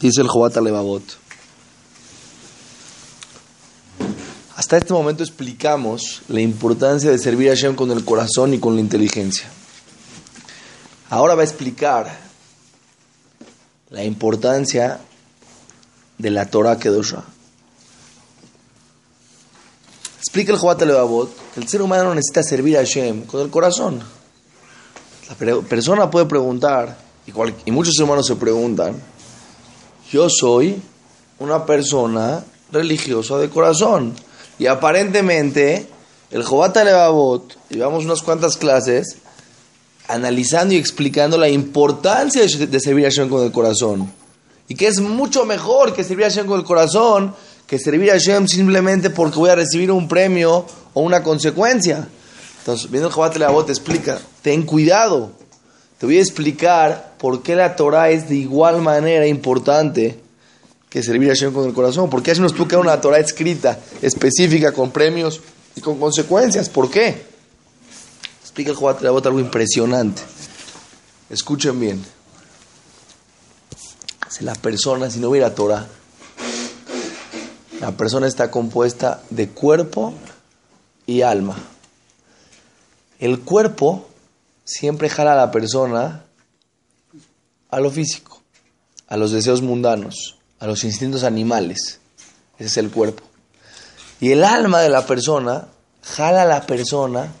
Dice el Jobat Levavot. Hasta este momento explicamos la importancia de servir a Hashem con el corazón y con la inteligencia. Ahora va a explicar la importancia de la Torah Kedosha. Explica el Jobat Levavot que el ser humano necesita servir a Hashem con el corazón. La persona puede preguntar, y, y muchos humanos se preguntan, yo soy una persona religiosa de corazón. Y aparentemente, el Jobata Levavot, llevamos unas cuantas clases, analizando y explicando la importancia de servir a Hashem con el corazón. Y que es mucho mejor que servir a Hashem con el corazón que servir a Hashem simplemente porque voy a recibir un premio o una consecuencia. Entonces, viendo el Jobat Levavot, explica, ten cuidado. Te voy a explicar por qué la Torah es de igual manera importante que servir a Hashem con el corazón. ¿Por qué Hashem nos explica una Torah escrita, específica, con premios y con consecuencias? ¿Por qué? Explica el Jobat Levavot algo impresionante. Escuchen bien. Si la persona, si no hubiera Torah, la persona está compuesta de cuerpo y alma. El cuerpo siempre jala a la persona a lo físico, a los deseos mundanos, a los instintos animales. Ese es el cuerpo. Y el alma de la persona jala a la persona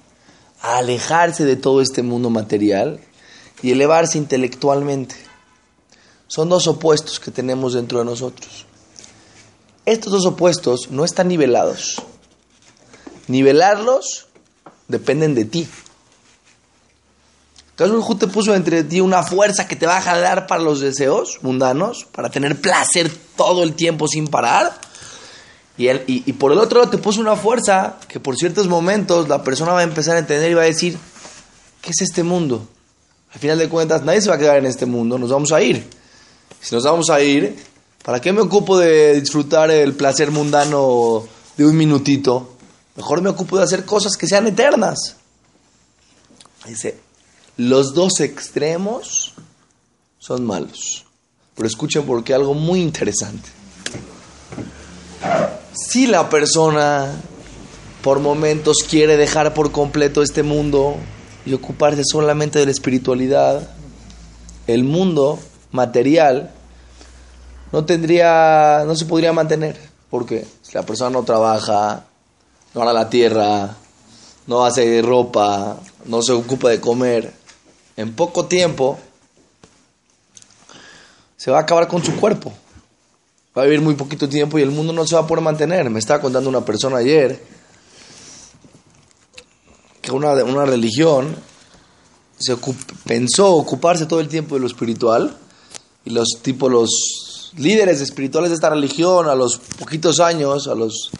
a alejarse de todo este mundo material y elevarse intelectualmente. Son dos opuestos que tenemos dentro de nosotros. Estos dos opuestos no están nivelados. Nivelarlos dependen de ti. Entonces te puso entre ti una fuerza que te va a jalar para los deseos mundanos, para tener placer todo el tiempo sin parar. Y, y, por el otro lado te puso una fuerza que por ciertos momentos la persona va a empezar a entender y va a decir, ¿qué es este mundo? Al final de cuentas nadie se va a quedar en este mundo, nos vamos a ir. Si nos vamos a ir, ¿para qué me ocupo de disfrutar el placer mundano de un minutito? Mejor me ocupo de hacer cosas que sean eternas. Dice, los dos extremos son malos. Pero escuchen porque algo muy interesante. Si la persona por momentos quiere dejar por completo este mundo y ocuparse solamente de la espiritualidad, el mundo material no tendría, no se podría mantener. Porque si la persona no trabaja, no hará la tierra, no hace ropa, no se ocupa de comer, en poco tiempo se va a acabar con su cuerpo. Va a vivir muy poquito tiempo y el mundo no se va a poder mantener. Me estaba contando una persona ayer que una, una religión pensó ocuparse todo el tiempo de lo espiritual y los tipos, los líderes espirituales de esta religión a los poquitos años, a los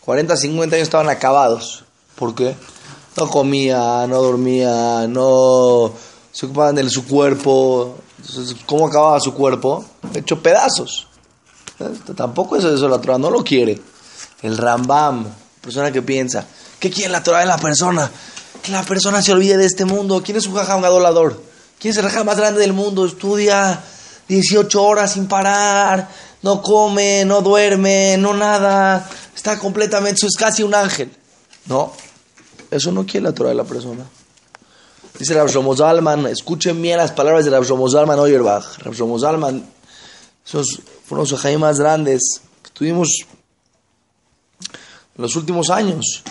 40, 50 años estaban acabados. ¿Por qué? No comía, no dormía, no se ocupaban de su cuerpo. ¿Cómo acababa su cuerpo? Hecho pedazos. Tampoco eso, eso la Torah no lo quiere. El Rambam, persona que piensa, ¿qué quiere la Torah de la persona? Que la persona se olvide de este mundo. ¿Quién es un jajam gadolador? ¿Quién es el jajam más grande del mundo? Estudia 18 horas sin parar, no come, no duerme, no nada. Está completamente, es casi un ángel. No, eso no quiere la Torah de la persona. Dice Rav Shlomo Zalman, escuchen bien las palabras de Rav Shlomo Zalman Oyerbach. Rav Shlomo Zalman, esos fueron los ajaim más grandes que tuvimos en los últimos años.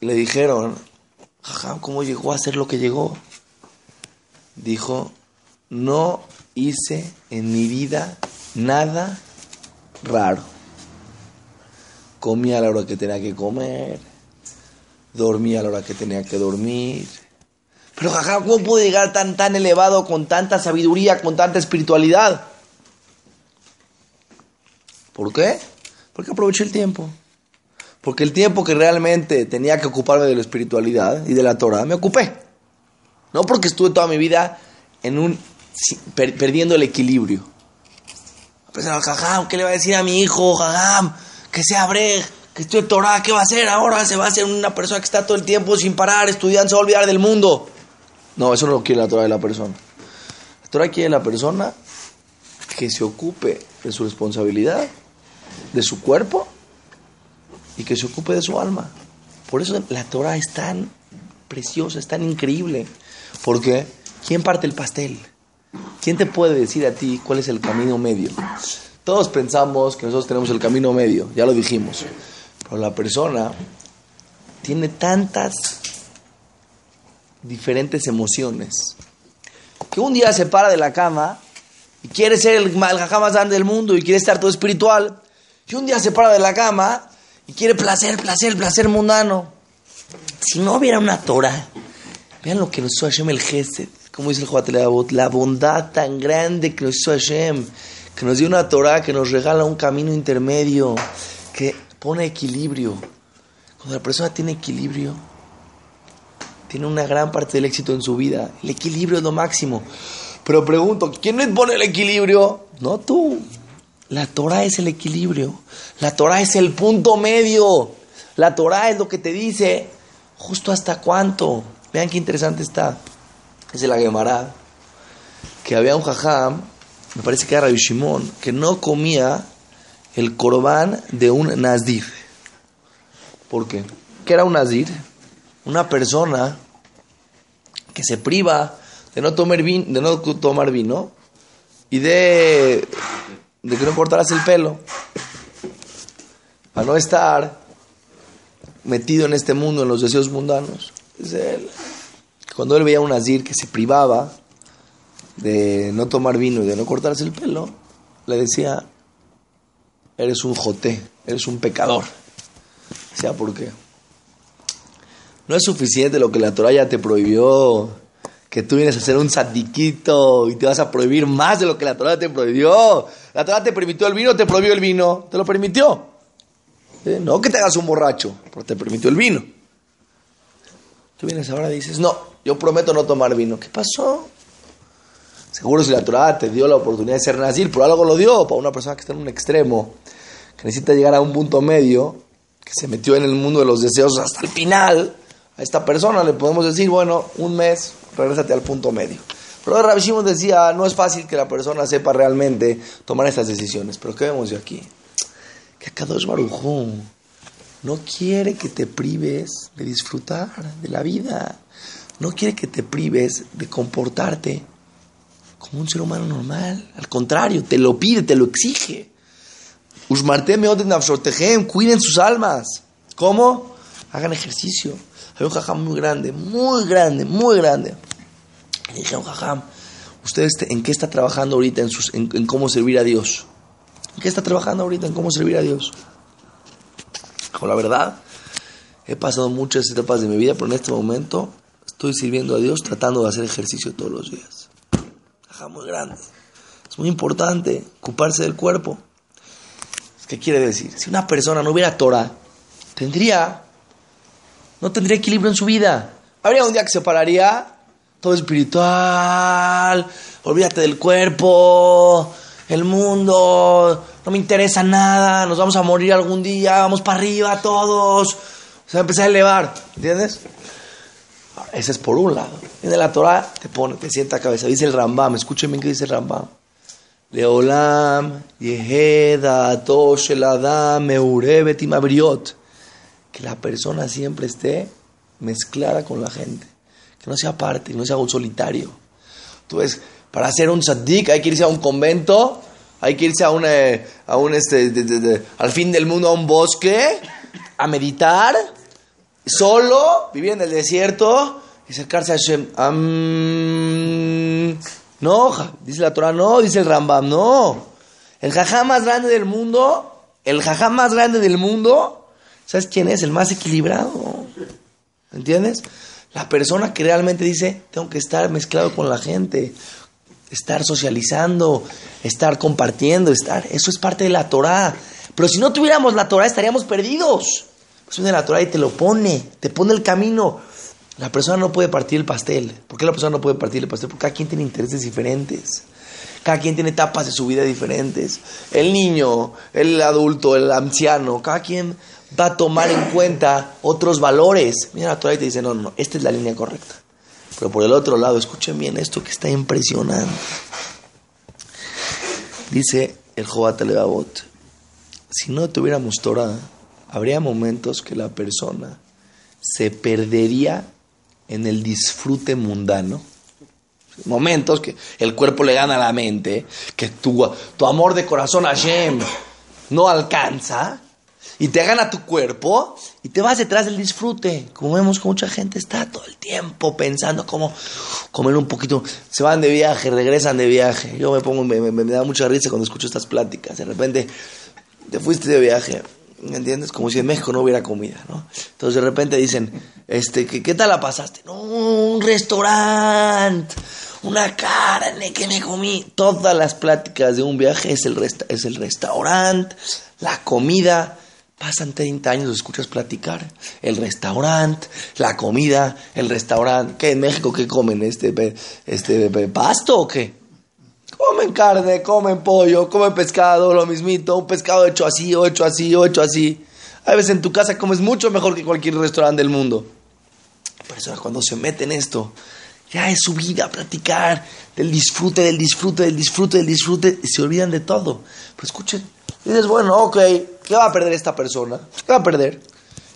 Le dijeron, ¿cómo llegó a ser lo que llegó? Dijo, no hice en mi vida nada raro. Comía la hora que tenía que comer, dormía a la hora que tenía que dormir. Pero jaja, ¿cómo pude llegar tan, tan elevado, con tanta sabiduría, con tanta espiritualidad? ¿Por qué? Porque aproveché el tiempo. Porque el tiempo que realmente tenía que ocuparme de la espiritualidad y de la Torah, me ocupé. No porque estuve toda mi vida en un, perdiendo el equilibrio. Jajam, ¿qué le va a decir a mi hijo? Jajam, que sea brej que estoy Torah, ¿qué va a hacer ahora? Se va a hacer una persona que está todo el tiempo sin parar, estudiando, se va a olvidar del mundo. No, eso no lo quiere la Torah de la persona. La Torah quiere la persona que se ocupe de su responsabilidad, de su cuerpo y que se ocupe de su alma. Por eso la Torah es tan preciosa, es tan increíble. Porque, ¿quién parte el pastel? ¿Quién te puede decir a ti cuál es el camino medio? Todos pensamos que nosotros tenemos el camino medio, ya lo dijimos. Pero la persona tiene tantas diferentes emociones que un día se para de la cama y quiere ser el, el más grande del mundo y quiere estar todo espiritual. Y un día se para de la cama y quiere placer, placer, placer mundano. Si no hubiera una Torah, vean lo que nos hizo Hashem el Gesed, como dice el Joatelabot, la bondad tan grande que nos hizo Hashem, que nos dio una Torah que nos regala un camino intermedio, que pone equilibrio. Cuando la persona tiene equilibrio, tiene una gran parte del éxito en su vida. El equilibrio es lo máximo. Pero pregunto, ¿quién le pone el equilibrio? No tú. La Torah es el equilibrio. La Torah es el punto medio. La Torah es lo que te dice justo hasta cuánto. Vean qué interesante está. Es de la Gemara. Que había un jajam, me parece que era Rabbi Shimon, que no comía el corbán de un nazir. ¿Por qué? ¿Qué era un nazir? Una persona que se priva de no tomar vino, de no tomar vino y de, de que no cortaras el pelo. A no estar metido en este mundo, en los deseos mundanos. Cuando él veía a un nazir que se privaba de no tomar vino y de no cortarse el pelo, le decía, eres un joté, eres un pecador. sea, ¿por qué? No es suficiente lo que la Torah ya te prohibió, que tú vienes a ser un sadiquito y te vas a prohibir más de lo que la Torah te prohibió. La Torah te permitió el vino, te prohibió el vino, te lo permitió. ¿Eh? No que te hagas un borracho, pero te permitió el vino. Tú vienes ahora y dices, no, yo prometo no tomar vino. ¿Qué pasó? Seguro si la Torah te dio la oportunidad de ser nazir, por algo lo dio, para una persona que está en un extremo, que necesita llegar a un punto medio, que se metió en el mundo de los deseos hasta el final, a esta persona le podemos decir, bueno, un mes, regrésate al punto medio. Pero Rabbi Shimon decía, no es fácil que la persona sepa realmente tomar estas decisiones. Pero ¿qué vemos de aquí? Que Kadosh Baruj no quiere que te prives de disfrutar de la vida. No quiere que te prives de comportarte como un ser humano normal. Al contrario, te lo pide, te lo exige. cuiden sus almas. ¿Cómo? Hagan ejercicio. Hay un jajam muy grande, muy grande, muy grande. Le dije a un jajam, ¿usted este, en qué está trabajando ahorita en, sus, en, cómo servir a Dios? ¿En qué está trabajando ahorita en cómo servir a Dios? Con la verdad, he pasado muchas etapas de mi vida, pero en este momento estoy sirviendo a Dios tratando de hacer ejercicio todos los días. Muy grande. Es muy importante ocuparse del cuerpo. ¿Qué quiere decir? Si una persona no hubiera Torah, tendría no tendría equilibrio en su vida. Habría un día que se pararía, todo espiritual, olvídate del cuerpo, el mundo, no me interesa nada, nos vamos a morir algún día, vamos para arriba todos. Se va a empezar a elevar, ¿entiendes? Ese es por un lado. En la Torah te pone, te sienta a cabeza. Dice el Rambam, escuchen bien qué dice el Rambam. Leolam, Yeheda, Adam, Meurevet y que la persona siempre esté mezclada con la gente, que no sea parte, que no sea un solitario. Tú ves, para ser un saddik hay que irse a un convento, hay que irse a un, eh, a un este, al fin del mundo, a un bosque, a meditar, solo, vivir en el desierto y acercarse a Hashem. no, dice la Torah, no, dice el Rambam, no. El jajá más grande del mundo, el jajá más grande del mundo ¿Sabes quién es? El más equilibrado. ¿Entiendes? La persona que realmente dice, tengo que estar mezclado con la gente, estar socializando, estar compartiendo, estar... Eso es parte de la Torah. Pero si no tuviéramos la Torah estaríamos perdidos. Viene la Torah y te lo pone, te pone el camino. La persona no puede partir el pastel. ¿Por qué la persona no puede partir el pastel? Porque cada quien tiene intereses diferentes. Cada quien tiene etapas de su vida diferentes. El niño, el adulto, el anciano, cada quien va a tomar en cuenta otros valores. Mira, la Torah te dice, no, no, esta es la línea correcta. Pero por el otro lado, escuchen bien esto que está impresionante. Dice el Jobat Levavot, si no tuviéramos Torah, habría momentos que la persona se perdería en el disfrute mundano. Momentos que el cuerpo le gana a la mente, que tu, amor de corazón a Hashem no alcanza y te gana tu cuerpo y te vas detrás del disfrute. Como vemos que mucha gente está todo el tiempo pensando cómo comer un poquito. Se van de viaje, regresan de viaje. Yo me pongo, me, me da mucha risa cuando escucho estas pláticas. De repente te fuiste de viaje ¿Me entiendes? Como si en México no hubiera comida, ¿no? Entonces de repente dicen, este, ¿qué, tal la pasaste? No, un restaurante, una carne que me comí. Todas las pláticas de un viaje es el, es el restaurante, la comida. Pasan 30 años, escuchas platicar. El restaurante, la comida, el restaurante. ¿Qué en México qué comen? ¿Este, este pasto o qué? Comen carne, comen pollo, comen pescado, lo mismito, un pescado hecho así, o hecho así, o hecho así. A veces en tu casa comes mucho mejor que cualquier restaurante del mundo. Eso cuando se mete en esto, ya es su vida, platicar del disfrute, del disfrute, del disfrute, del disfrute, y se olvidan de todo. Pero escuchen, dices, bueno, ok, ¿qué va a perder esta persona? ¿Qué va a perder?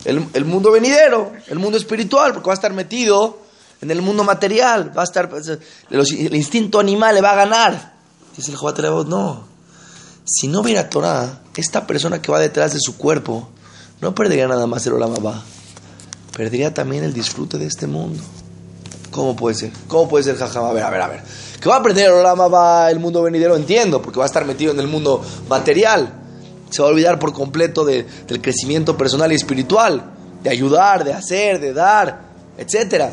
El, el mundo venidero, el mundo espiritual, porque va a estar metido en el mundo material, va a estar, el instinto animal le va a ganar. Dice el Jobat no. Si no hubiera Torah, esta persona que va detrás de su cuerpo no perdería nada más el Olamabá, perdería también el disfrute de este mundo. ¿Cómo puede ser? ¿Cómo puede ser, jajam? A ver, a ver, a ver. Que va a perder el Olamabá, el mundo venidero, entiendo, porque va a estar metido en el mundo material. Se va a olvidar por completo del crecimiento personal y espiritual, de ayudar, de hacer, de dar, etcétera.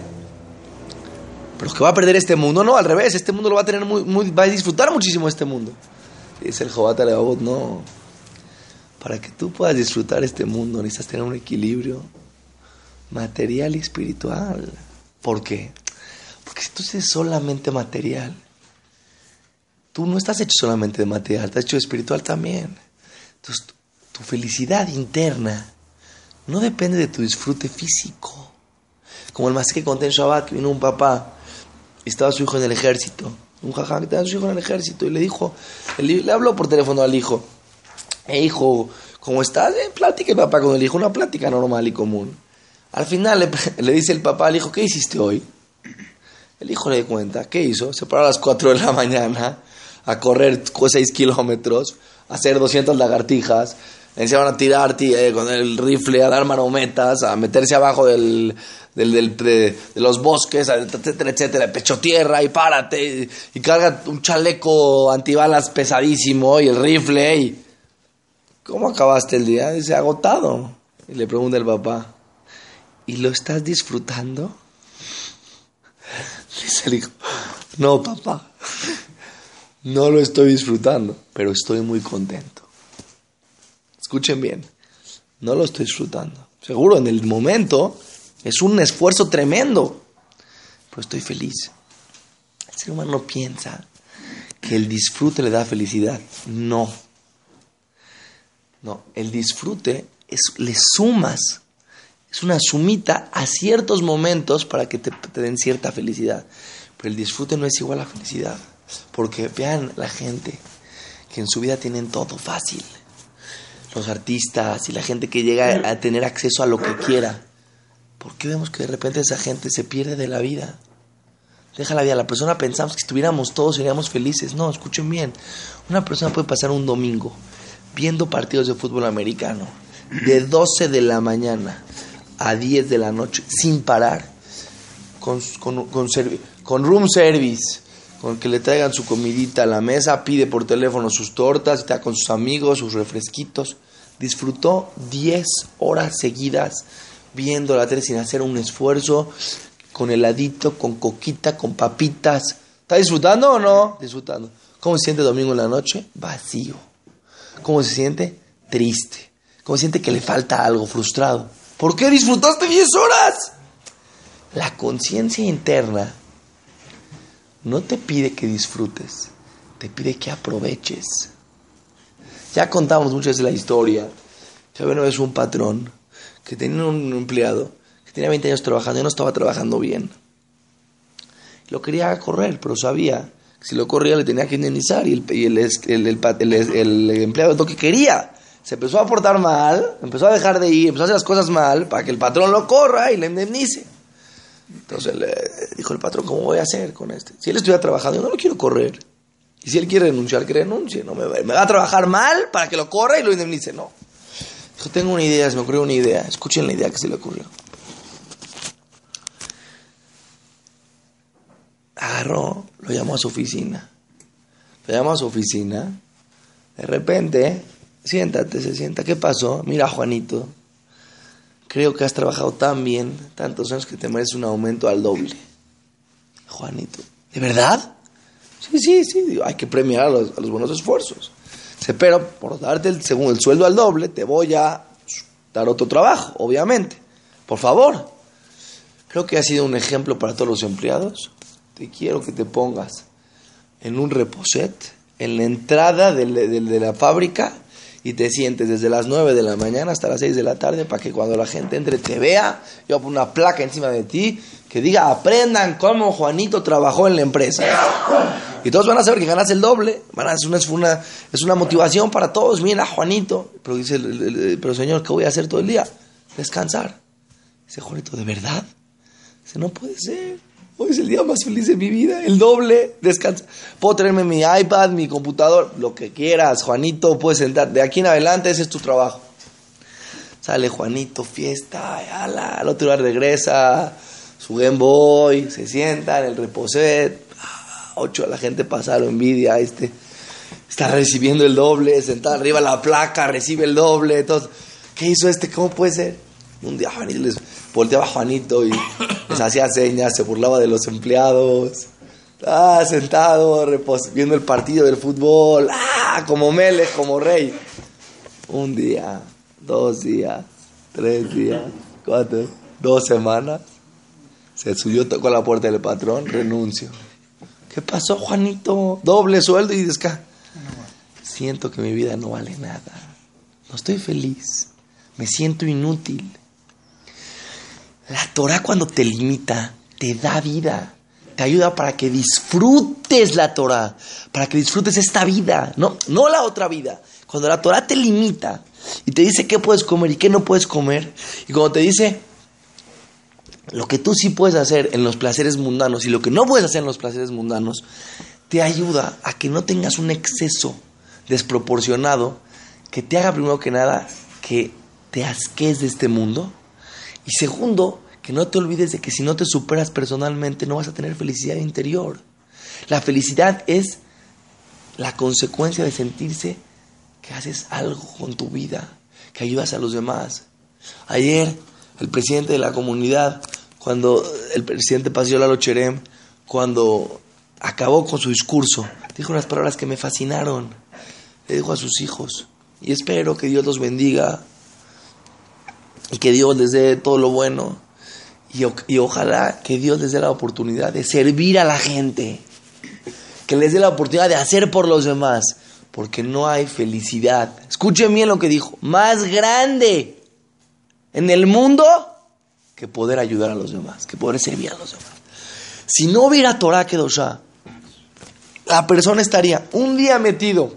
Pero que va a perder este mundo, no, al revés, este mundo lo va a tener muy, muy va a disfrutar muchísimo este mundo. Dice el Jobat Alevabot, no. Para que tú puedas disfrutar este mundo necesitas tener un equilibrio material y espiritual. ¿Por qué? Porque si tú eres solamente material, tú no estás hecho solamente de material, estás hecho de espiritual también. Entonces, tu felicidad interna no depende de tu disfrute físico. Como el más que conté en Shabbat, que vino un papá estaba su hijo en el ejército. Un jajá que tenía su hijo en el ejército y le dijo, le, habló por teléfono al hijo, eh, hijo, ¿cómo estás? Eh, plática papá con el hijo, una plática normal y común. Al final le, dice el papá al hijo, ¿qué hiciste hoy? El hijo le cuenta, ¿qué hizo? Se paró a las 4 de la mañana a correr 6 kilómetros, a hacer 200 lagartijas, le a tirar eh, con el rifle, a dar marometas, a meterse abajo del, del, de, los bosques, etcétera, etcétera, pecho tierra y párate y, carga un chaleco antibalas pesadísimo y el rifle y ¿cómo acabaste el día? Dice, agotado. Y le pregunta el papá, ¿y lo estás disfrutando? Dice el hijo, no papá, no lo estoy disfrutando, pero estoy muy contento. Escuchen bien, no lo estoy disfrutando. Seguro en el momento es un esfuerzo tremendo, pero estoy feliz. El ser humano piensa que el disfrute le da felicidad. No. No, el disfrute es, le sumas, es una sumita a ciertos momentos para que te, te den cierta felicidad. Pero el disfrute no es igual a felicidad. Porque vean la gente que en su vida tienen todo fácil. Los artistas y la gente que llega a tener acceso a lo que quiera ¿Por qué vemos que de repente esa gente se pierde de la vida? Deja la vida. La persona pensamos que estuviéramos todos seríamos felices. No, escuchen bien. Una persona puede pasar un domingo viendo partidos de fútbol americano de 12 de la mañana a 10 de la noche sin parar con, con, con room service, con que le traigan su comidita a la mesa, pide por teléfono sus tortas, está con sus amigos, sus refresquitos. Disfrutó 10 horas seguidas viendo la tele sin hacer un esfuerzo, con heladito, con coquita, con papitas. ¿Está disfrutando o no? Disfrutando. ¿Cómo se siente domingo en la noche? Vacío. ¿Cómo se siente? Triste. ¿Cómo se siente que le falta algo? Frustrado. ¿Por qué disfrutaste 10 horas? La conciencia interna no te pide que disfrutes, te pide que aproveches. Ya contamos muchas veces la historia. Ya bueno, es un patrón que tenía un empleado que tenía 20 años trabajando y no estaba trabajando bien. Lo quería correr, pero sabía Si lo corría le tenía que indemnizar y el, el, empleado lo que quería. Se empezó a portar mal, empezó a dejar de ir, empezó a hacer las cosas mal para que el patrón lo corra y le indemnice. Entonces le dijo el patrón, ¿cómo voy a hacer con este? Si él estuviera trabajando, yo no lo quiero correr. Y si él quiere renunciar, que renuncie. No me va a trabajar mal para que lo corra y lo indemnice. No. Dijo, tengo una idea, se me ocurrió una idea. Escuchen la idea que se le ocurrió. Agarró, lo llamó a su oficina. Lo llamó a su oficina. De repente, siéntate, se sienta. ¿Qué pasó? Mira, Juanito, creo que has trabajado tan bien, tantos años que te mereces un aumento al doble. Juanito, ¿de verdad? Sí, sí, sí, hay que premiar a los, buenos esfuerzos. Pero por darte el, según el sueldo al doble, te voy a dar otro trabajo, obviamente. Por favor. Creo que ha sido un ejemplo para todos los empleados. Te quiero que te pongas en un reposet, en la entrada de, de la fábrica, y te sientes desde las 9 de la mañana hasta las 6 de la tarde para que cuando la gente entre te vea, yo pongo una placa encima de ti que diga aprendan cómo Juanito trabajó en la empresa. Y todos van a saber que ganas el doble, van a, es, una, es, una, es una motivación para todos, mira Juanito, pero dice, pero señor, ¿qué voy a hacer todo el día? Descansar. Dice Juanito, ¿de verdad? Dice, no puede ser. Hoy es el día más feliz de mi vida, el doble, descansa. Puedo traerme mi iPad, mi computador, lo que quieras, Juanito, puedes sentar. De aquí en adelante ese es tu trabajo. Sale Juanito, fiesta, ala, al otro día regresa, su Game Boy, se sienta en el reposet. Ah, ocho, la gente pasa, lo envidia, este está recibiendo el doble, sentado arriba la placa, recibe el doble. ¿qué hizo este? ¿Cómo puede ser? Un día les volteaba a Juanito y les hacía señas, se burlaba de los empleados. Ah, sentado, viendo el partido del fútbol. Ah, como Mele, como rey. Un día, dos días, tres días, cuatro, dos semanas. Se subió, tocó la puerta del patrón, renuncio. ¿Qué pasó, Juanito? Doble sueldo y desca. Siento que mi vida no vale nada. No estoy feliz. Me siento inútil. La Torah cuando te limita, te da vida. Te ayuda para que disfrutes la Torah, para que disfrutes esta vida, no, no la otra vida. Cuando la Torah te limita y te dice qué puedes comer y qué no puedes comer, y cuando te dice lo que tú sí puedes hacer en los placeres mundanos y lo que no puedes hacer en los placeres mundanos, te ayuda a que no tengas un exceso desproporcionado que te haga primero que nada que te asques de este mundo y segundo, que no te olvides de que si no te superas personalmente no vas a tener felicidad interior. La felicidad es la consecuencia de sentirse que haces algo con tu vida, que ayudas a los demás. Ayer, el presidente de la comunidad, cuando el presidente Paseo Lalo Cherem, cuando acabó con su discurso, dijo unas palabras que me fascinaron. Le dijo a sus hijos, y espero que Dios los bendiga y que Dios les dé todo lo bueno. Y, ojalá que Dios les dé la oportunidad de servir a la gente, que les dé la oportunidad de hacer por los demás, porque no hay felicidad. Escuchen bien lo que dijo, más grande en el mundo que poder ayudar a los demás, que poder servir a los demás. Si no hubiera Torah Kedoshah, la persona estaría un día metido,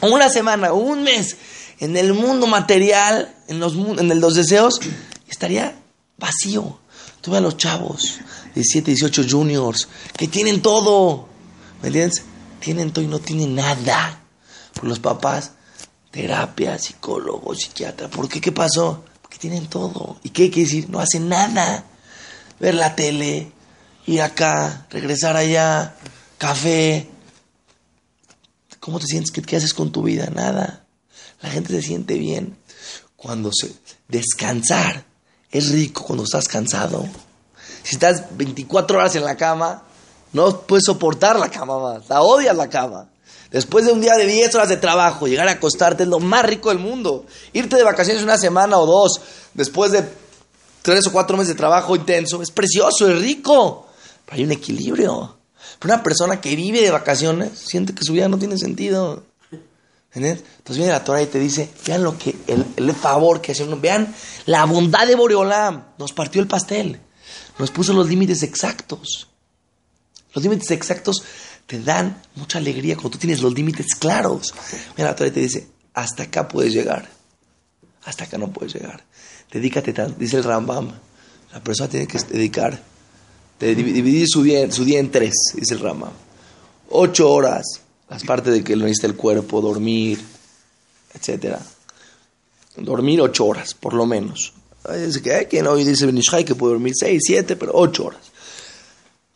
una semana, un mes en el mundo material, en los, en los deseos, estaría vacío. Tuve a los chavos, 17, 18 juniors, que tienen todo. ¿Me entiendes? Tienen todo y no tienen nada. Por los papás, terapia, psicólogo, psiquiatra. ¿Por qué? ¿Qué pasó? Porque tienen todo. ¿Y qué quiere decir? No hacen nada. Ver la tele, ir acá, regresar allá, café. ¿Cómo te sientes? qué haces con tu vida? Nada. La gente se siente bien cuando se... Descansar es rico cuando estás cansado. Si estás 24 horas en la cama, no puedes soportar la cama más. La odias la cama. Después de un día de 10 horas de trabajo, llegar a acostarte es lo más rico del mundo. Irte de vacaciones una semana o dos, después de tres o cuatro meses de trabajo intenso, es precioso, es rico. Pero hay un equilibrio. Pero una persona que vive de vacaciones siente que su vida no tiene sentido. Entonces viene la Torah y te dice, vean lo que, el, favor que hace uno, vean la bondad de Boreolam, nos partió el pastel, nos puso los límites exactos. Los límites exactos te dan mucha alegría cuando tú tienes los límites claros. Mira, la Torah te dice, hasta acá puedes llegar, hasta acá no puedes llegar. Dedícate tanto, dice el Rambam, la persona tiene que dedicar, dividir su día, su día en tres, dice el Rambam. Ocho horas, las partes de que lo necesita el cuerpo, dormir, etcétera. Dormir ocho horas, por lo menos. Dice que hay quien hoy dice Benishai que puede dormir seis, siete, pero ocho horas.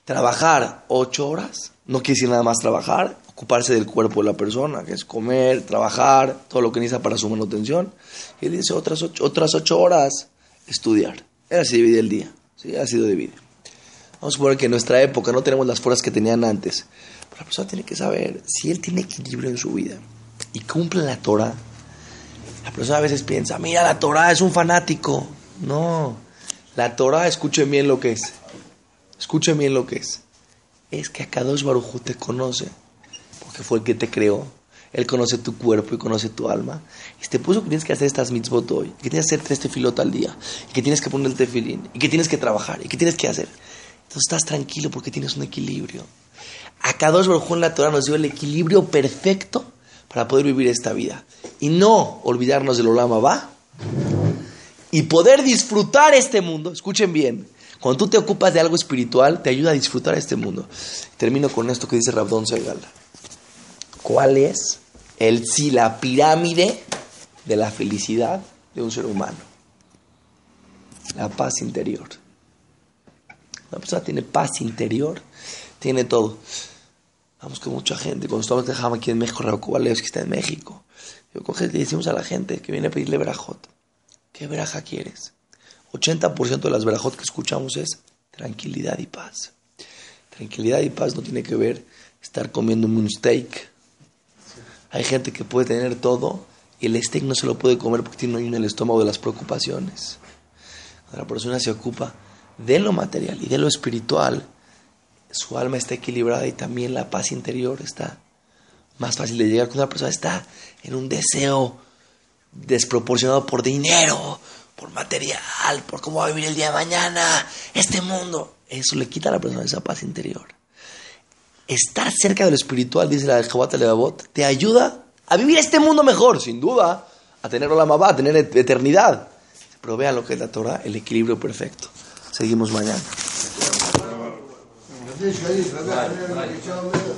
Trabajar ocho horas, no quiere decir nada más trabajar, ocuparse del cuerpo de la persona, que es comer, trabajar, todo lo que necesita para su manutención. Y él dice otras ocho, otras ocho horas, estudiar. Era así el día, ¿sí? así lo divide. Vamos a suponer que en nuestra época no tenemos las fuerzas que tenían antes. La persona tiene que saber si él tiene equilibrio en su vida y cumple la Torah. La persona a veces piensa, mira, la Torah es un fanático. No, la Torah, escuchen bien lo que es. Escuchen bien lo que es. Es que Akadosh Baruj te conoce, porque fue el que te creó. Él conoce tu cuerpo y conoce tu alma. Y te puso que tienes que hacer estas mitzvot hoy, que tienes que hacer tres tefilot al día, que tienes que poner el tefilín, y que tienes que trabajar, y que tienes que hacer. Entonces estás tranquilo porque tienes un equilibrio. Akadosh Baruj en la Torah nos dio el equilibrio perfecto para poder vivir esta vida. Y no olvidarnos del Olama va y poder disfrutar este mundo. Escuchen bien. Cuando tú te ocupas de algo espiritual, te ayuda a disfrutar este mundo. Termino con esto que dice Rabdón Segal. ¿Cuál es el si la pirámide de la felicidad de un ser humano? La paz interior. La persona tiene paz interior, tiene todo. Vamos con mucha gente. Cuando estamos de aquí en México, Raúl que está en México. Yo coge y le decimos a la gente que viene a pedirle verajot. ¿Qué veraja quieres? 80% de las verajot que escuchamos es tranquilidad y paz. Tranquilidad y paz no tiene que ver estar comiendo un steak. Hay gente que puede tener todo y el steak no se lo puede comer porque tiene en el estómago de las preocupaciones. La persona se ocupa de lo material y de lo espiritual, su alma está equilibrada y también la paz interior está más fácil de llegar cuando una persona está en un deseo desproporcionado por dinero, por material, por cómo va a vivir el día de mañana, este mundo. Eso le quita a la persona esa paz interior. Estar cerca de lo espiritual, dice la Jehová Levavot, te ayuda a vivir este mundo mejor, sin duda, a tener la a tener eternidad. Pero vean lo que es la Torah, el equilibrio perfecto. Seguimos mañana. Hadis-i şerif ve de emir